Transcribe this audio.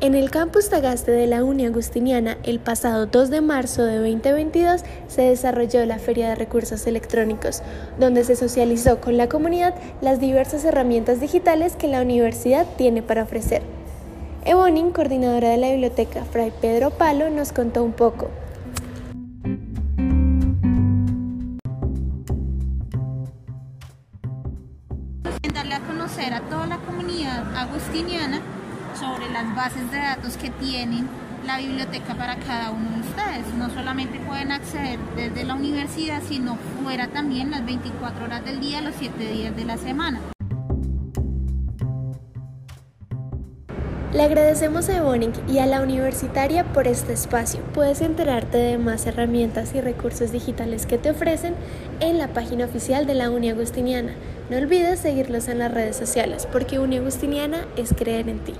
En el campus Tagaste de la Uni Agustiniana, el pasado 2 de marzo de 2022 se desarrolló la Feria de Recursos Electrónicos, donde se socializó con la comunidad las diversas herramientas digitales que la universidad tiene para ofrecer. Evonin, coordinadora de la biblioteca Fray Pedro Palo, nos contó un poco. darle a conocer a toda la comunidad agustiniana sobre las bases de datos que tienen la biblioteca para cada uno de ustedes. No solamente pueden acceder desde la universidad, sino fuera también las 24 horas del día, los 7 días de la semana. Le agradecemos a Ebonic y a la universitaria por este espacio. Puedes enterarte de más herramientas y recursos digitales que te ofrecen en la página oficial de la Uni Agustiniana. No olvides seguirlos en las redes sociales porque Uni Agustiniana es creer en ti.